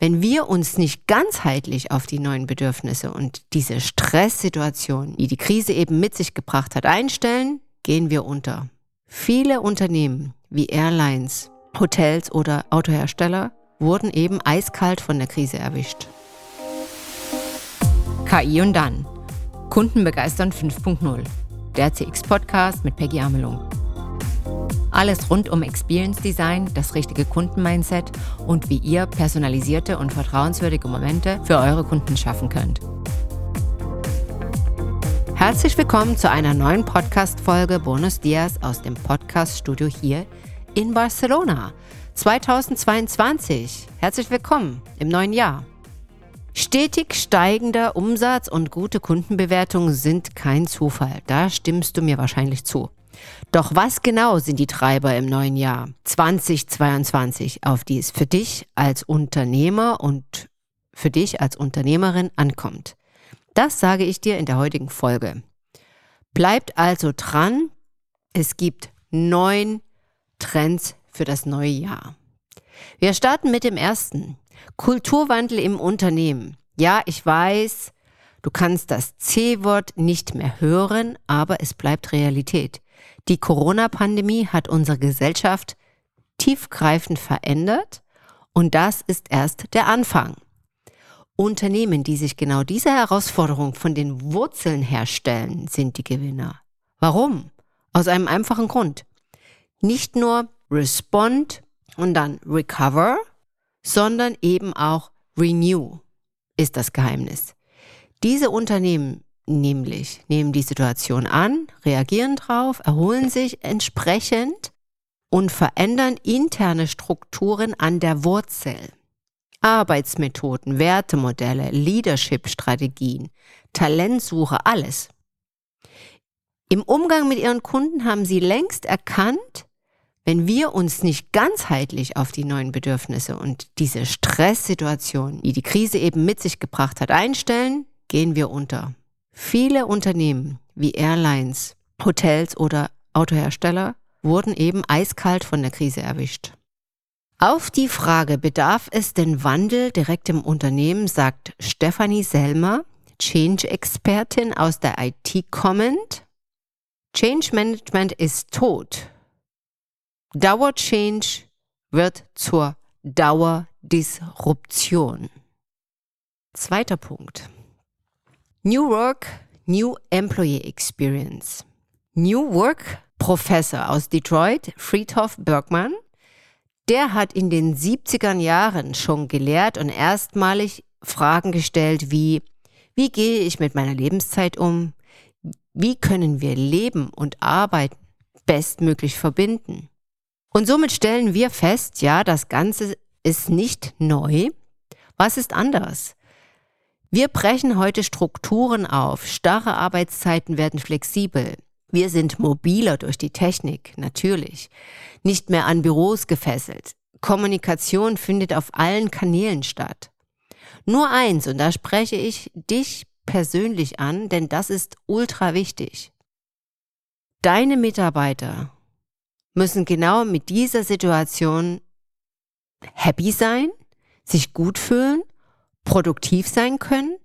Wenn wir uns nicht ganzheitlich auf die neuen Bedürfnisse und diese Stresssituation, die die Krise eben mit sich gebracht hat, einstellen, gehen wir unter. Viele Unternehmen wie Airlines, Hotels oder Autohersteller wurden eben eiskalt von der Krise erwischt. KI und dann. Kunden begeistern 5.0. Der CX-Podcast mit Peggy Amelung. Alles rund um Experience Design, das richtige Kundenmindset und wie ihr personalisierte und vertrauenswürdige Momente für eure Kunden schaffen könnt. Herzlich willkommen zu einer neuen Podcast-Folge Bonus Dias aus dem Podcast-Studio hier in Barcelona 2022. Herzlich willkommen im neuen Jahr. Stetig steigender Umsatz und gute Kundenbewertungen sind kein Zufall. Da stimmst du mir wahrscheinlich zu. Doch was genau sind die Treiber im neuen Jahr 2022, auf die es für dich als Unternehmer und für dich als Unternehmerin ankommt? Das sage ich dir in der heutigen Folge. Bleibt also dran, es gibt neun Trends für das neue Jahr. Wir starten mit dem ersten. Kulturwandel im Unternehmen. Ja, ich weiß, du kannst das C-Wort nicht mehr hören, aber es bleibt Realität. Die Corona-Pandemie hat unsere Gesellschaft tiefgreifend verändert und das ist erst der Anfang. Unternehmen, die sich genau diese Herausforderung von den Wurzeln herstellen, sind die Gewinner. Warum? Aus einem einfachen Grund. Nicht nur respond und dann recover, sondern eben auch renew ist das Geheimnis. Diese Unternehmen nämlich nehmen die Situation an, reagieren drauf, erholen sich entsprechend und verändern interne Strukturen an der Wurzel. Arbeitsmethoden, Wertemodelle, Leadership-Strategien, Talentsuche, alles. Im Umgang mit ihren Kunden haben sie längst erkannt, wenn wir uns nicht ganzheitlich auf die neuen Bedürfnisse und diese Stresssituation, die die Krise eben mit sich gebracht hat, einstellen, gehen wir unter. Viele Unternehmen wie Airlines, Hotels oder Autohersteller wurden eben eiskalt von der Krise erwischt. Auf die Frage, bedarf es denn Wandel direkt im Unternehmen, sagt Stefanie Selmer, Change-Expertin aus der IT kommend, Change Management ist tot. Dauer-Change wird zur Dauerdisruption. Zweiter Punkt. New Work, New Employee Experience. New Work Professor aus Detroit, Friedhof Bergmann, der hat in den 70er Jahren schon gelehrt und erstmalig Fragen gestellt wie, wie gehe ich mit meiner Lebenszeit um? Wie können wir Leben und Arbeit bestmöglich verbinden? Und somit stellen wir fest, ja, das Ganze ist nicht neu. Was ist anders? Wir brechen heute Strukturen auf, starre Arbeitszeiten werden flexibel. Wir sind mobiler durch die Technik, natürlich. Nicht mehr an Büros gefesselt. Kommunikation findet auf allen Kanälen statt. Nur eins, und da spreche ich dich persönlich an, denn das ist ultra wichtig. Deine Mitarbeiter müssen genau mit dieser Situation happy sein, sich gut fühlen produktiv sein können,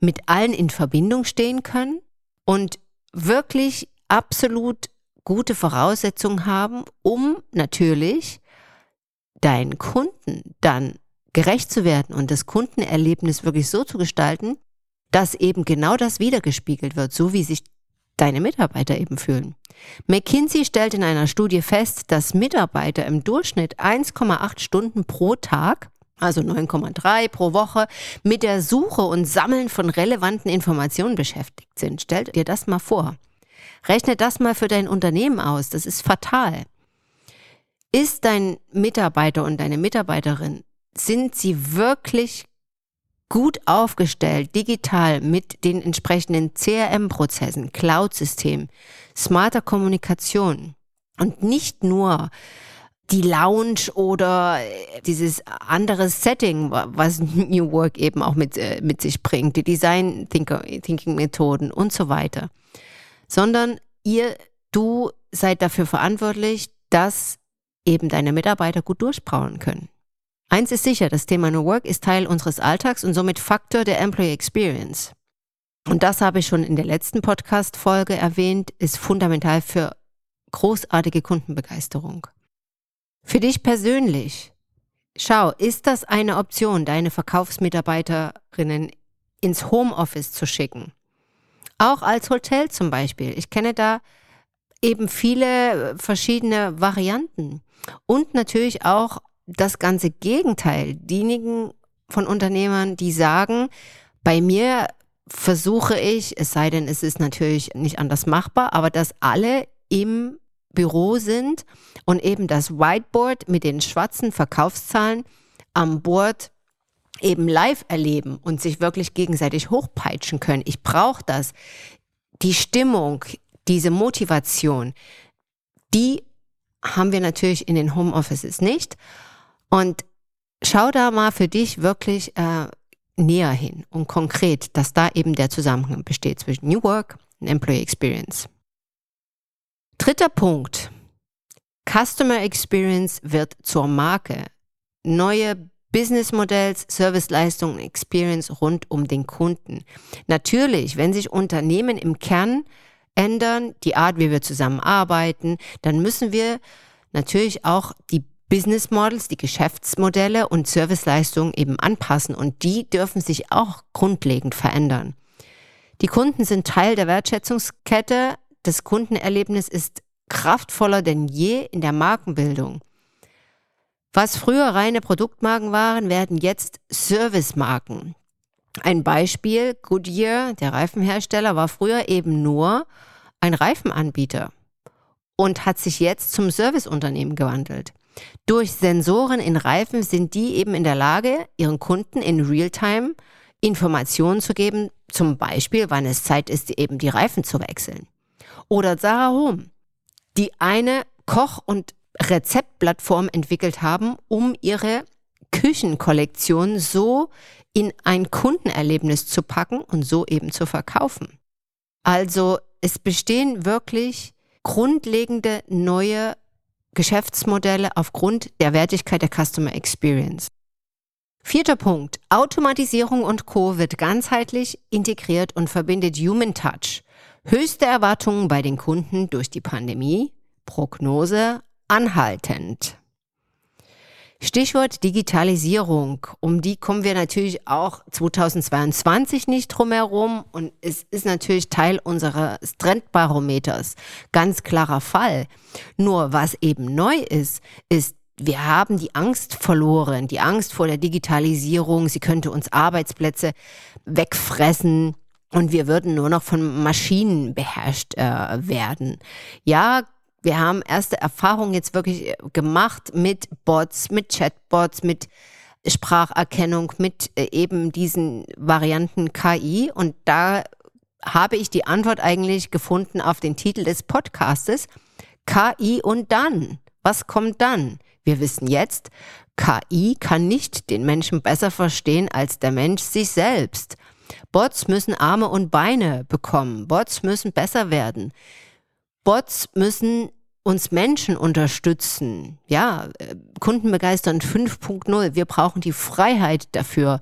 mit allen in Verbindung stehen können und wirklich absolut gute Voraussetzungen haben, um natürlich deinen Kunden dann gerecht zu werden und das Kundenerlebnis wirklich so zu gestalten, dass eben genau das wiedergespiegelt wird, so wie sich deine Mitarbeiter eben fühlen. McKinsey stellt in einer Studie fest, dass Mitarbeiter im Durchschnitt 1,8 Stunden pro Tag also 9,3 pro Woche, mit der Suche und Sammeln von relevanten Informationen beschäftigt sind. Stell dir das mal vor. Rechne das mal für dein Unternehmen aus. Das ist fatal. Ist dein Mitarbeiter und deine Mitarbeiterin, sind sie wirklich gut aufgestellt, digital mit den entsprechenden CRM-Prozessen, Cloud-Systemen, smarter Kommunikation und nicht nur die Lounge oder äh, dieses andere Setting, was New Work eben auch mit, äh, mit sich bringt, die Design Thinking Methoden und so weiter. Sondern ihr, du seid dafür verantwortlich, dass eben deine Mitarbeiter gut durchbrauen können. Eins ist sicher, das Thema New Work ist Teil unseres Alltags und somit Faktor der Employee Experience. Und das habe ich schon in der letzten Podcast-Folge erwähnt, ist fundamental für großartige Kundenbegeisterung. Für dich persönlich, schau, ist das eine Option, deine Verkaufsmitarbeiterinnen ins Homeoffice zu schicken? Auch als Hotel zum Beispiel. Ich kenne da eben viele verschiedene Varianten. Und natürlich auch das ganze Gegenteil. Diejenigen von Unternehmern, die sagen, bei mir versuche ich, es sei denn, es ist natürlich nicht anders machbar, aber dass alle im Büro sind und eben das Whiteboard mit den schwarzen Verkaufszahlen am Board eben live erleben und sich wirklich gegenseitig hochpeitschen können. Ich brauche das. Die Stimmung, diese Motivation, die haben wir natürlich in den Homeoffices nicht. Und schau da mal für dich wirklich äh, näher hin und konkret, dass da eben der Zusammenhang besteht zwischen New Work und Employee Experience. Dritter Punkt. Customer Experience wird zur Marke. Neue Businessmodells, Serviceleistungen, Experience rund um den Kunden. Natürlich, wenn sich Unternehmen im Kern ändern, die Art, wie wir zusammenarbeiten, dann müssen wir natürlich auch die Business Models, die Geschäftsmodelle und Serviceleistungen eben anpassen und die dürfen sich auch grundlegend verändern. Die Kunden sind Teil der Wertschätzungskette. Das Kundenerlebnis ist kraftvoller denn je in der Markenbildung. Was früher reine Produktmarken waren, werden jetzt Servicemarken. Ein Beispiel, Goodyear, der Reifenhersteller, war früher eben nur ein Reifenanbieter und hat sich jetzt zum Serviceunternehmen gewandelt. Durch Sensoren in Reifen sind die eben in der Lage, ihren Kunden in Realtime Informationen zu geben, zum Beispiel, wann es Zeit ist, eben die Reifen zu wechseln. Oder Sarah Home, die eine Koch- und Rezeptplattform entwickelt haben, um ihre Küchenkollektion so in ein Kundenerlebnis zu packen und so eben zu verkaufen. Also es bestehen wirklich grundlegende neue Geschäftsmodelle aufgrund der Wertigkeit der Customer Experience. Vierter Punkt. Automatisierung und Co. wird ganzheitlich integriert und verbindet Human Touch. Höchste Erwartungen bei den Kunden durch die Pandemie. Prognose anhaltend. Stichwort Digitalisierung. Um die kommen wir natürlich auch 2022 nicht drum herum. Und es ist natürlich Teil unseres Trendbarometers. Ganz klarer Fall. Nur was eben neu ist, ist, wir haben die Angst verloren. Die Angst vor der Digitalisierung. Sie könnte uns Arbeitsplätze wegfressen. Und wir würden nur noch von Maschinen beherrscht äh, werden. Ja, wir haben erste Erfahrungen jetzt wirklich äh, gemacht mit Bots, mit Chatbots, mit Spracherkennung, mit äh, eben diesen Varianten KI. Und da habe ich die Antwort eigentlich gefunden auf den Titel des Podcastes. KI und dann. Was kommt dann? Wir wissen jetzt, KI kann nicht den Menschen besser verstehen als der Mensch sich selbst. Bots müssen Arme und Beine bekommen. Bots müssen besser werden. Bots müssen uns Menschen unterstützen. Ja, äh, Kundenbegeistern 5.0. Wir brauchen die Freiheit dafür.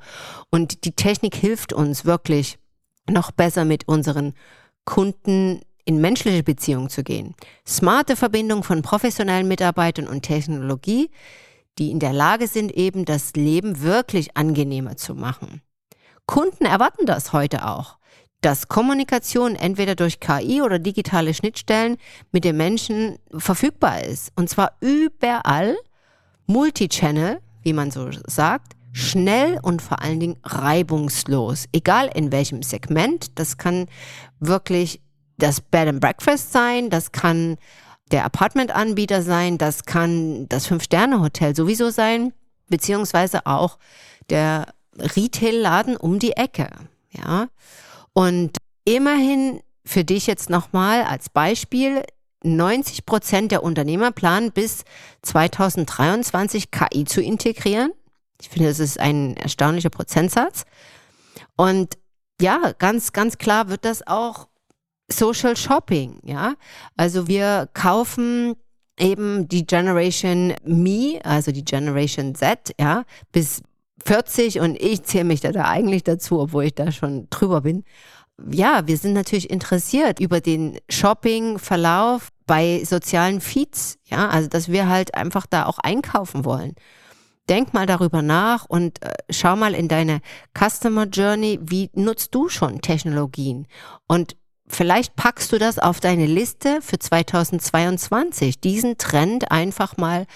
Und die Technik hilft uns wirklich noch besser mit unseren Kunden in menschliche Beziehungen zu gehen. Smarte Verbindung von professionellen Mitarbeitern und Technologie, die in der Lage sind, eben das Leben wirklich angenehmer zu machen. Kunden erwarten das heute auch dass Kommunikation entweder durch KI oder digitale Schnittstellen mit den Menschen verfügbar ist. Und zwar überall, multichannel, wie man so sagt, schnell und vor allen Dingen reibungslos. Egal in welchem Segment, das kann wirklich das Bed and Breakfast sein, das kann der Apartmentanbieter sein, das kann das Fünf-Sterne-Hotel sowieso sein, beziehungsweise auch der Retail-Laden um die Ecke. Ja. Und immerhin für dich jetzt nochmal als Beispiel, 90 Prozent der Unternehmer planen bis 2023 KI zu integrieren. Ich finde, das ist ein erstaunlicher Prozentsatz. Und ja, ganz, ganz klar wird das auch Social Shopping, ja. Also wir kaufen eben die Generation Me, also die Generation Z, ja, bis 40 und ich zähle mich da, da eigentlich dazu, obwohl ich da schon drüber bin. Ja, wir sind natürlich interessiert über den Shopping-Verlauf bei sozialen Feeds, ja, also dass wir halt einfach da auch einkaufen wollen. Denk mal darüber nach und äh, schau mal in deine Customer Journey, wie nutzt du schon Technologien? Und vielleicht packst du das auf deine Liste für 2022, diesen Trend einfach mal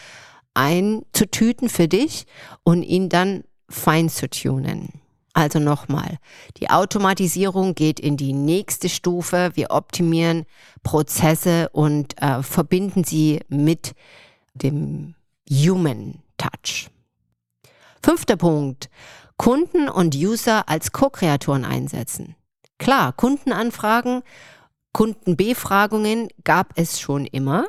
einzutüten für dich und ihn dann fein zu tunen. Also nochmal, die Automatisierung geht in die nächste Stufe. Wir optimieren Prozesse und äh, verbinden sie mit dem Human Touch. Fünfter Punkt, Kunden und User als Co-Kreatoren einsetzen. Klar, Kundenanfragen, Kundenbefragungen gab es schon immer.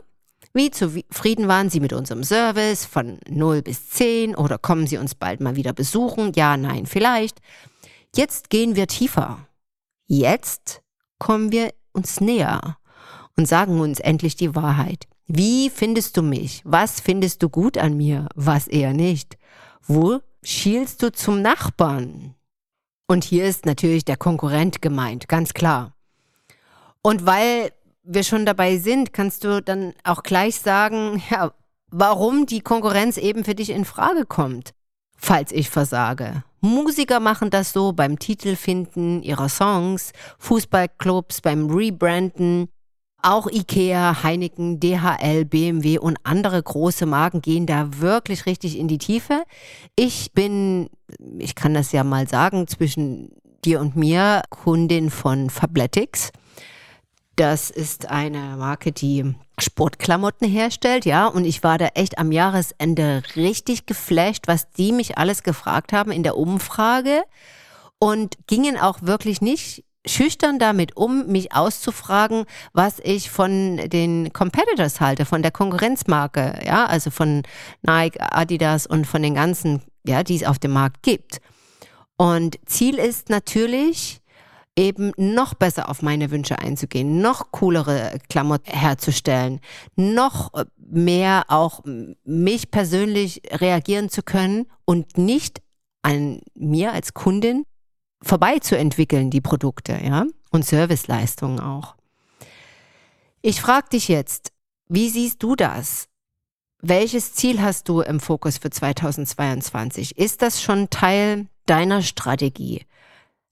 Wie zufrieden waren Sie mit unserem Service von 0 bis 10 oder kommen Sie uns bald mal wieder besuchen? Ja, nein, vielleicht. Jetzt gehen wir tiefer. Jetzt kommen wir uns näher und sagen uns endlich die Wahrheit. Wie findest du mich? Was findest du gut an mir? Was eher nicht? Wo schielst du zum Nachbarn? Und hier ist natürlich der Konkurrent gemeint, ganz klar. Und weil wir schon dabei sind, kannst du dann auch gleich sagen, ja, warum die Konkurrenz eben für dich in Frage kommt, falls ich versage. Musiker machen das so beim Titelfinden ihrer Songs, Fußballclubs beim Rebranden, auch IKEA, Heineken, DHL, BMW und andere große Marken gehen da wirklich richtig in die Tiefe. Ich bin, ich kann das ja mal sagen, zwischen dir und mir Kundin von Fabletics. Das ist eine Marke, die Sportklamotten herstellt, ja. Und ich war da echt am Jahresende richtig geflasht, was die mich alles gefragt haben in der Umfrage und gingen auch wirklich nicht schüchtern damit um, mich auszufragen, was ich von den Competitors halte, von der Konkurrenzmarke, ja, also von Nike, Adidas und von den ganzen, ja, die es auf dem Markt gibt. Und Ziel ist natürlich, eben noch besser auf meine Wünsche einzugehen, noch coolere Klamotten herzustellen, noch mehr auch mich persönlich reagieren zu können und nicht an mir als Kundin vorbei zu entwickeln, die Produkte, ja, und Serviceleistungen auch. Ich frage dich jetzt, wie siehst du das? Welches Ziel hast du im Fokus für 2022? Ist das schon Teil deiner Strategie?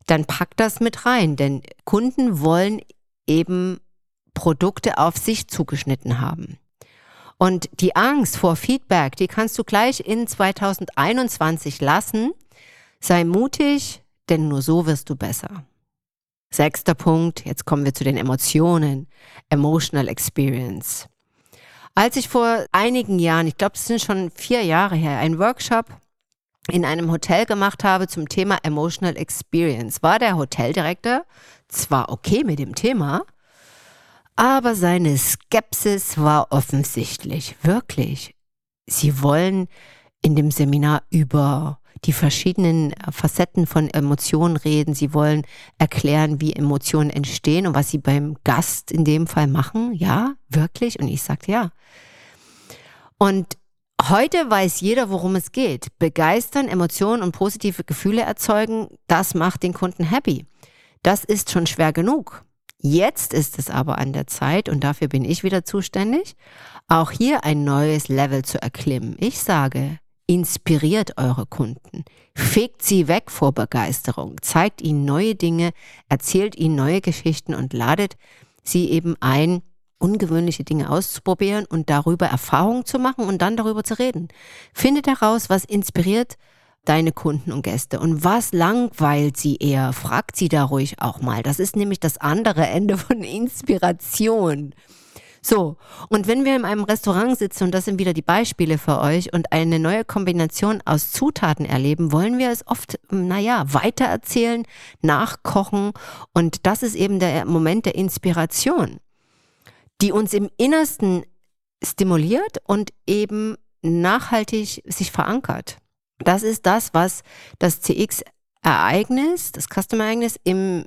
Dann pack das mit rein, denn Kunden wollen eben Produkte auf sich zugeschnitten haben. Und die Angst vor Feedback, die kannst du gleich in 2021 lassen. Sei mutig, denn nur so wirst du besser. Sechster Punkt, jetzt kommen wir zu den Emotionen. Emotional Experience. Als ich vor einigen Jahren, ich glaube, es sind schon vier Jahre her, einen Workshop in einem Hotel gemacht habe zum Thema Emotional Experience, war der Hoteldirektor zwar okay mit dem Thema, aber seine Skepsis war offensichtlich, wirklich. Sie wollen in dem Seminar über die verschiedenen Facetten von Emotionen reden. Sie wollen erklären, wie Emotionen entstehen und was sie beim Gast in dem Fall machen. Ja, wirklich? Und ich sagte ja. Und heute weiß jeder, worum es geht. Begeistern, Emotionen und positive Gefühle erzeugen, das macht den Kunden happy. Das ist schon schwer genug. Jetzt ist es aber an der Zeit, und dafür bin ich wieder zuständig, auch hier ein neues Level zu erklimmen. Ich sage, Inspiriert eure Kunden. Fegt sie weg vor Begeisterung. Zeigt ihnen neue Dinge, erzählt ihnen neue Geschichten und ladet sie eben ein, ungewöhnliche Dinge auszuprobieren und darüber Erfahrungen zu machen und dann darüber zu reden. Findet heraus, was inspiriert deine Kunden und Gäste und was langweilt sie eher. Fragt sie da ruhig auch mal. Das ist nämlich das andere Ende von Inspiration. So, und wenn wir in einem Restaurant sitzen, und das sind wieder die Beispiele für euch, und eine neue Kombination aus Zutaten erleben, wollen wir es oft, naja, weitererzählen, nachkochen. Und das ist eben der Moment der Inspiration, die uns im Innersten stimuliert und eben nachhaltig sich verankert. Das ist das, was das CX-Ereignis, das Customer-Ereignis im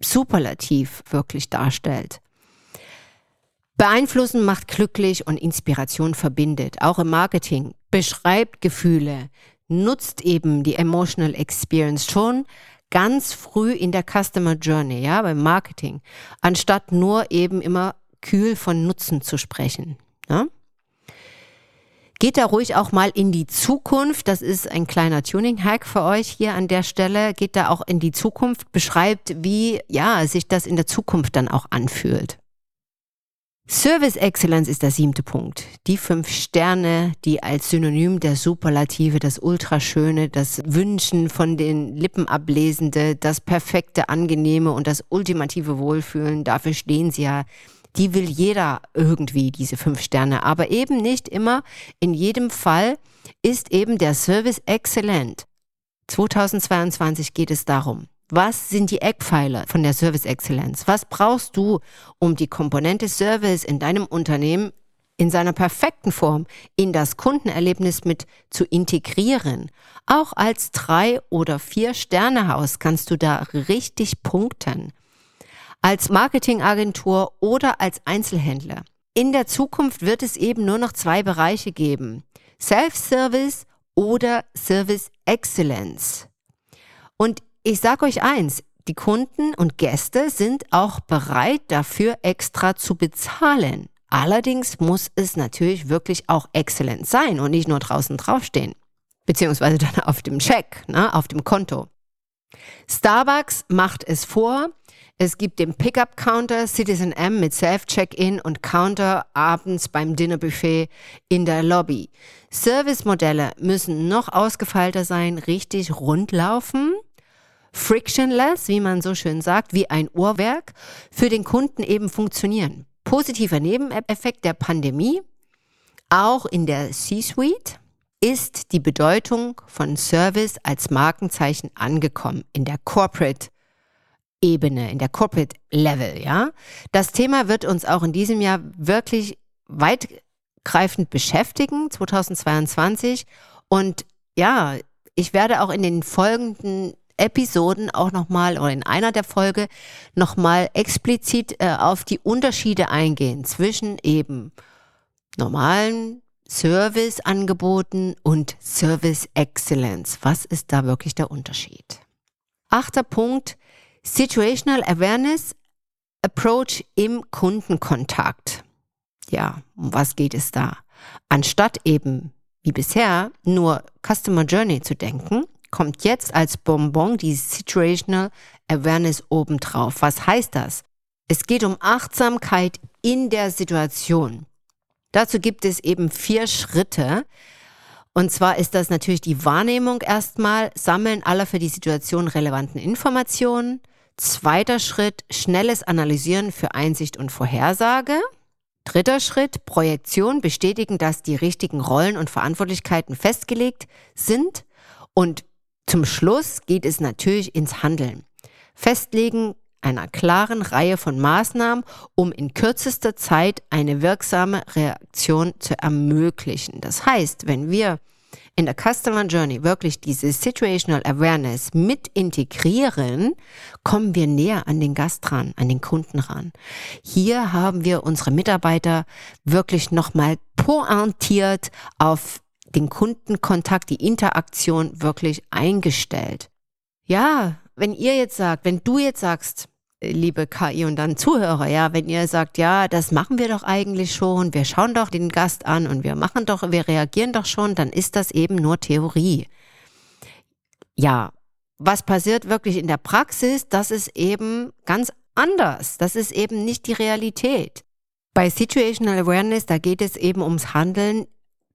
Superlativ wirklich darstellt. Beeinflussen macht glücklich und Inspiration verbindet. Auch im Marketing. Beschreibt Gefühle, nutzt eben die Emotional Experience schon ganz früh in der Customer Journey, ja, beim Marketing, anstatt nur eben immer kühl von Nutzen zu sprechen. Ja? Geht da ruhig auch mal in die Zukunft. Das ist ein kleiner Tuning-Hack für euch hier an der Stelle. Geht da auch in die Zukunft, beschreibt, wie ja, sich das in der Zukunft dann auch anfühlt. Service Excellence ist der siebte Punkt. Die fünf Sterne, die als Synonym der Superlative, das Ultraschöne, das Wünschen von den Lippen ablesende, das perfekte, angenehme und das ultimative Wohlfühlen, dafür stehen sie ja. Die will jeder irgendwie, diese fünf Sterne, aber eben nicht immer. In jedem Fall ist eben der Service exzellent. 2022 geht es darum. Was sind die Eckpfeiler von der Service Exzellenz? Was brauchst du, um die Komponente Service in deinem Unternehmen in seiner perfekten Form in das Kundenerlebnis mit zu integrieren? Auch als drei oder vier Sternehaus kannst du da richtig punkten. Als Marketingagentur oder als Einzelhändler. In der Zukunft wird es eben nur noch zwei Bereiche geben. Self-Service oder Service Excellence. Und ich sage euch eins, die Kunden und Gäste sind auch bereit dafür extra zu bezahlen. Allerdings muss es natürlich wirklich auch exzellent sein und nicht nur draußen draufstehen. Beziehungsweise dann auf dem Check, ne, auf dem Konto. Starbucks macht es vor. Es gibt den Pickup-Counter Citizen M mit Self-Check-In und Counter abends beim Dinnerbuffet in der Lobby. Service-Modelle müssen noch ausgefeilter sein, richtig rund laufen frictionless, wie man so schön sagt, wie ein Uhrwerk, für den Kunden eben funktionieren. Positiver Nebeneffekt der Pandemie, auch in der C-Suite, ist die Bedeutung von Service als Markenzeichen angekommen in der Corporate Ebene, in der Corporate Level, ja. Das Thema wird uns auch in diesem Jahr wirklich weitgreifend beschäftigen, 2022. Und ja, ich werde auch in den folgenden Episoden auch nochmal oder in einer der Folge nochmal explizit äh, auf die Unterschiede eingehen zwischen eben normalen Serviceangeboten und Service Excellence. Was ist da wirklich der Unterschied? Achter Punkt, Situational Awareness Approach im Kundenkontakt. Ja, um was geht es da? Anstatt eben wie bisher nur Customer Journey zu denken, kommt jetzt als Bonbon die Situational Awareness obendrauf. Was heißt das? Es geht um Achtsamkeit in der Situation. Dazu gibt es eben vier Schritte. Und zwar ist das natürlich die Wahrnehmung erstmal, Sammeln aller für die Situation relevanten Informationen. Zweiter Schritt, schnelles Analysieren für Einsicht und Vorhersage. Dritter Schritt, Projektion, bestätigen, dass die richtigen Rollen und Verantwortlichkeiten festgelegt sind. Und zum Schluss geht es natürlich ins Handeln. Festlegen einer klaren Reihe von Maßnahmen, um in kürzester Zeit eine wirksame Reaktion zu ermöglichen. Das heißt, wenn wir in der Customer Journey wirklich diese Situational Awareness mit integrieren, kommen wir näher an den Gast ran, an den Kunden ran. Hier haben wir unsere Mitarbeiter wirklich nochmal pointiert auf den Kundenkontakt, die Interaktion wirklich eingestellt. Ja, wenn ihr jetzt sagt, wenn du jetzt sagst, liebe KI und dann Zuhörer, ja, wenn ihr sagt, ja, das machen wir doch eigentlich schon, wir schauen doch den Gast an und wir machen doch, wir reagieren doch schon, dann ist das eben nur Theorie. Ja, was passiert wirklich in der Praxis, das ist eben ganz anders. Das ist eben nicht die Realität. Bei Situational Awareness, da geht es eben ums Handeln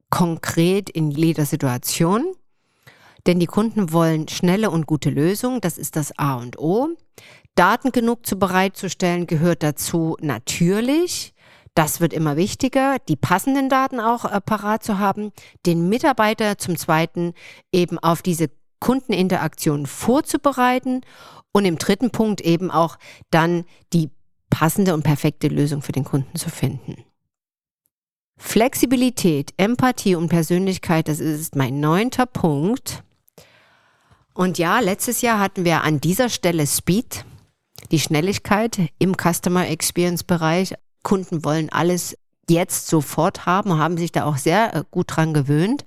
konkret in jeder Situation. Denn die Kunden wollen schnelle und gute Lösungen, das ist das A und O. Daten genug zu bereitzustellen gehört dazu natürlich. Das wird immer wichtiger, die passenden Daten auch äh, parat zu haben, den Mitarbeiter zum Zweiten eben auf diese Kundeninteraktion vorzubereiten und im dritten Punkt eben auch dann die passende und perfekte Lösung für den Kunden zu finden. Flexibilität, Empathie und Persönlichkeit, das ist mein neunter Punkt. Und ja, letztes Jahr hatten wir an dieser Stelle Speed, die Schnelligkeit im Customer Experience Bereich. Kunden wollen alles jetzt sofort haben, haben sich da auch sehr äh, gut dran gewöhnt.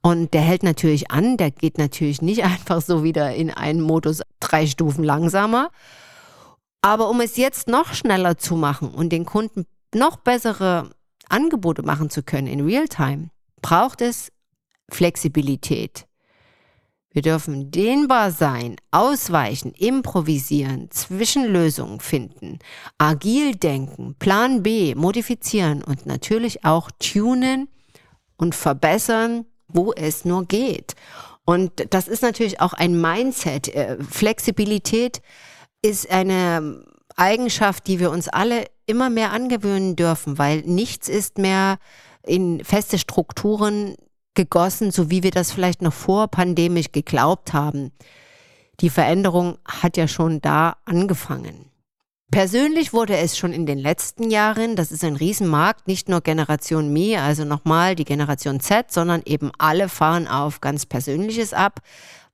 Und der hält natürlich an, der geht natürlich nicht einfach so wieder in einen Modus drei Stufen langsamer. Aber um es jetzt noch schneller zu machen und den Kunden noch bessere Angebote machen zu können in Realtime, braucht es Flexibilität. Wir dürfen dehnbar sein, ausweichen, improvisieren, Zwischenlösungen finden, agil denken, Plan B, modifizieren und natürlich auch tunen und verbessern, wo es nur geht. Und das ist natürlich auch ein Mindset. Äh, Flexibilität ist eine Eigenschaft, die wir uns alle immer mehr angewöhnen dürfen, weil nichts ist mehr in feste Strukturen gegossen, so wie wir das vielleicht noch vor pandemisch geglaubt haben. Die Veränderung hat ja schon da angefangen. Persönlich wurde es schon in den letzten Jahren, das ist ein Riesenmarkt, nicht nur Generation Me, also nochmal die Generation Z, sondern eben alle fahren auf ganz Persönliches ab,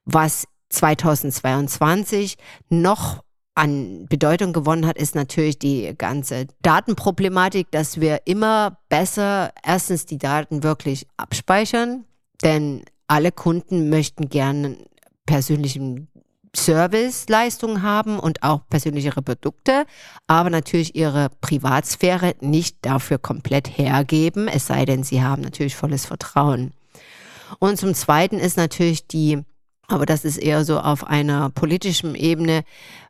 was 2022 noch an Bedeutung gewonnen hat, ist natürlich die ganze Datenproblematik, dass wir immer besser erstens die Daten wirklich abspeichern, denn alle Kunden möchten gerne persönlichen Serviceleistungen haben und auch persönlichere Produkte, aber natürlich ihre Privatsphäre nicht dafür komplett hergeben, es sei denn, sie haben natürlich volles Vertrauen. Und zum Zweiten ist natürlich die, aber das ist eher so auf einer politischen Ebene,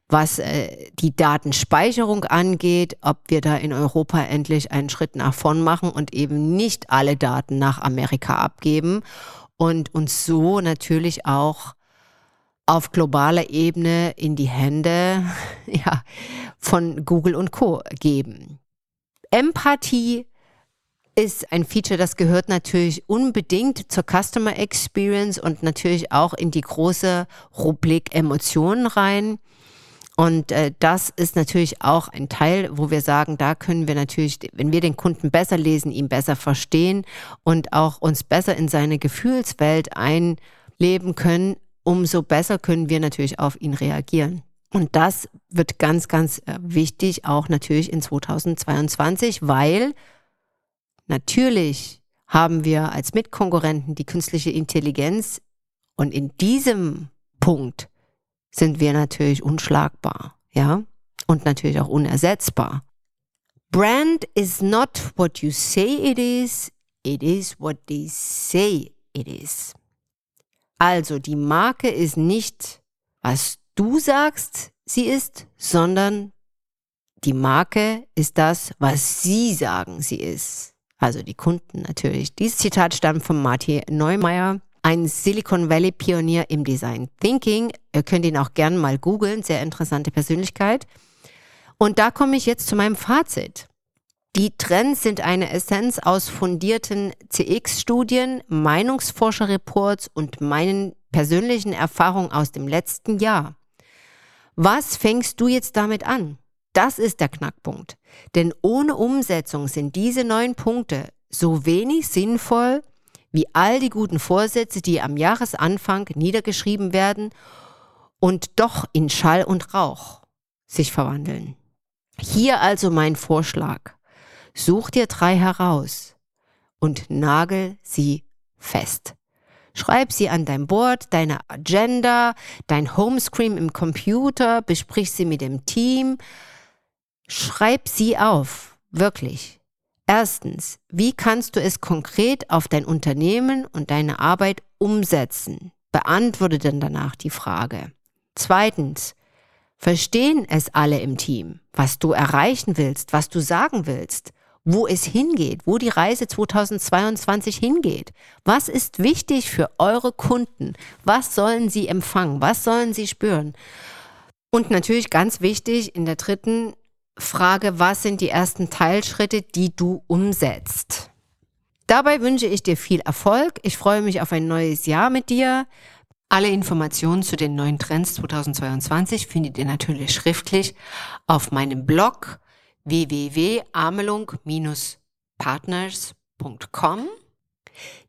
was äh, die Datenspeicherung angeht, ob wir da in Europa endlich einen Schritt nach vorn machen und eben nicht alle Daten nach Amerika abgeben und uns so natürlich auch auf globaler Ebene in die Hände ja, von Google und Co geben. Empathie ist ein Feature, das gehört natürlich unbedingt zur Customer Experience und natürlich auch in die große Rubrik Emotionen rein. Und äh, das ist natürlich auch ein Teil, wo wir sagen, da können wir natürlich, wenn wir den Kunden besser lesen, ihn besser verstehen und auch uns besser in seine Gefühlswelt einleben können, umso besser können wir natürlich auf ihn reagieren. Und das wird ganz, ganz äh, wichtig, auch natürlich in 2022, weil natürlich haben wir als Mitkonkurrenten die künstliche Intelligenz und in diesem Punkt sind wir natürlich unschlagbar, ja, und natürlich auch unersetzbar. Brand is not what you say it is, it is what they say it is. Also die Marke ist nicht, was du sagst, sie ist, sondern die Marke ist das, was sie sagen, sie ist. Also die Kunden natürlich. Dieses Zitat stammt von Martin Neumeier ein Silicon Valley Pionier im Design Thinking. Ihr könnt ihn auch gerne mal googeln, sehr interessante Persönlichkeit. Und da komme ich jetzt zu meinem Fazit. Die Trends sind eine Essenz aus fundierten CX-Studien, Meinungsforscher-Reports und meinen persönlichen Erfahrungen aus dem letzten Jahr. Was fängst du jetzt damit an? Das ist der Knackpunkt. Denn ohne Umsetzung sind diese neun Punkte so wenig sinnvoll wie all die guten Vorsätze, die am Jahresanfang niedergeschrieben werden und doch in Schall und Rauch sich verwandeln. Hier also mein Vorschlag. Such dir drei heraus und nagel sie fest. Schreib sie an dein Board, deine Agenda, dein Homescreen im Computer, besprich sie mit dem Team. Schreib sie auf, wirklich. Erstens, wie kannst du es konkret auf dein Unternehmen und deine Arbeit umsetzen? Beantworte dann danach die Frage. Zweitens, verstehen es alle im Team, was du erreichen willst, was du sagen willst, wo es hingeht, wo die Reise 2022 hingeht. Was ist wichtig für eure Kunden? Was sollen sie empfangen? Was sollen sie spüren? Und natürlich ganz wichtig in der dritten Frage, was sind die ersten Teilschritte, die du umsetzt? Dabei wünsche ich dir viel Erfolg. Ich freue mich auf ein neues Jahr mit dir. Alle Informationen zu den neuen Trends 2022 findet ihr natürlich schriftlich auf meinem Blog www.amelung-partners.com.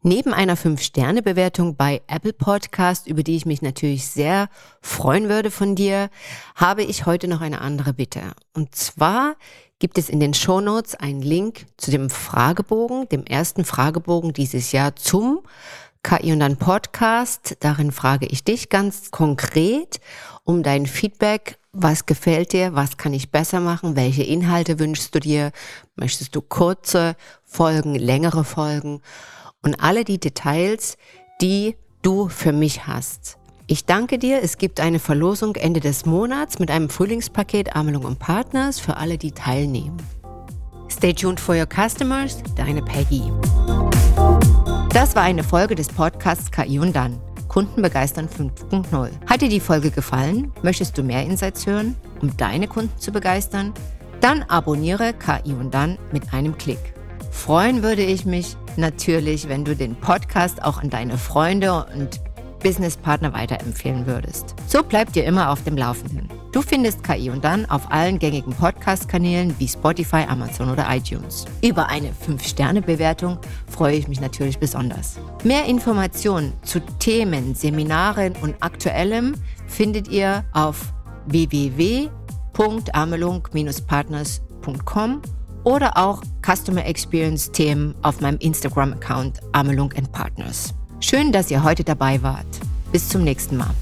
Neben einer 5-Sterne-Bewertung bei Apple Podcast, über die ich mich natürlich sehr freuen würde von dir, habe ich heute noch eine andere Bitte. Und zwar gibt es in den Shownotes einen Link zu dem Fragebogen, dem ersten Fragebogen dieses Jahr zum KI und dann Podcast. Darin frage ich dich ganz konkret um dein Feedback. Was gefällt dir? Was kann ich besser machen? Welche Inhalte wünschst du dir? Möchtest du kurze Folgen, längere Folgen? Und alle die Details, die du für mich hast. Ich danke dir. Es gibt eine Verlosung Ende des Monats mit einem Frühlingspaket Amelung und Partners für alle, die teilnehmen. Stay tuned for your customers, deine Peggy. Das war eine Folge des Podcasts KI und dann. Kunden begeistern 5.0. Hat dir die Folge gefallen? Möchtest du mehr Insights hören, um deine Kunden zu begeistern? Dann abonniere KI und dann mit einem Klick. Freuen würde ich mich natürlich, wenn du den Podcast auch an deine Freunde und Businesspartner weiterempfehlen würdest. So bleibt ihr immer auf dem Laufenden. Du findest KI und dann auf allen gängigen Podcast-Kanälen wie Spotify, Amazon oder iTunes. Über eine 5-Sterne-Bewertung freue ich mich natürlich besonders. Mehr Informationen zu Themen, Seminaren und Aktuellem findet ihr auf www.amelung-partners.com oder auch Customer Experience Themen auf meinem Instagram-Account Amelung Partners. Schön, dass ihr heute dabei wart. Bis zum nächsten Mal.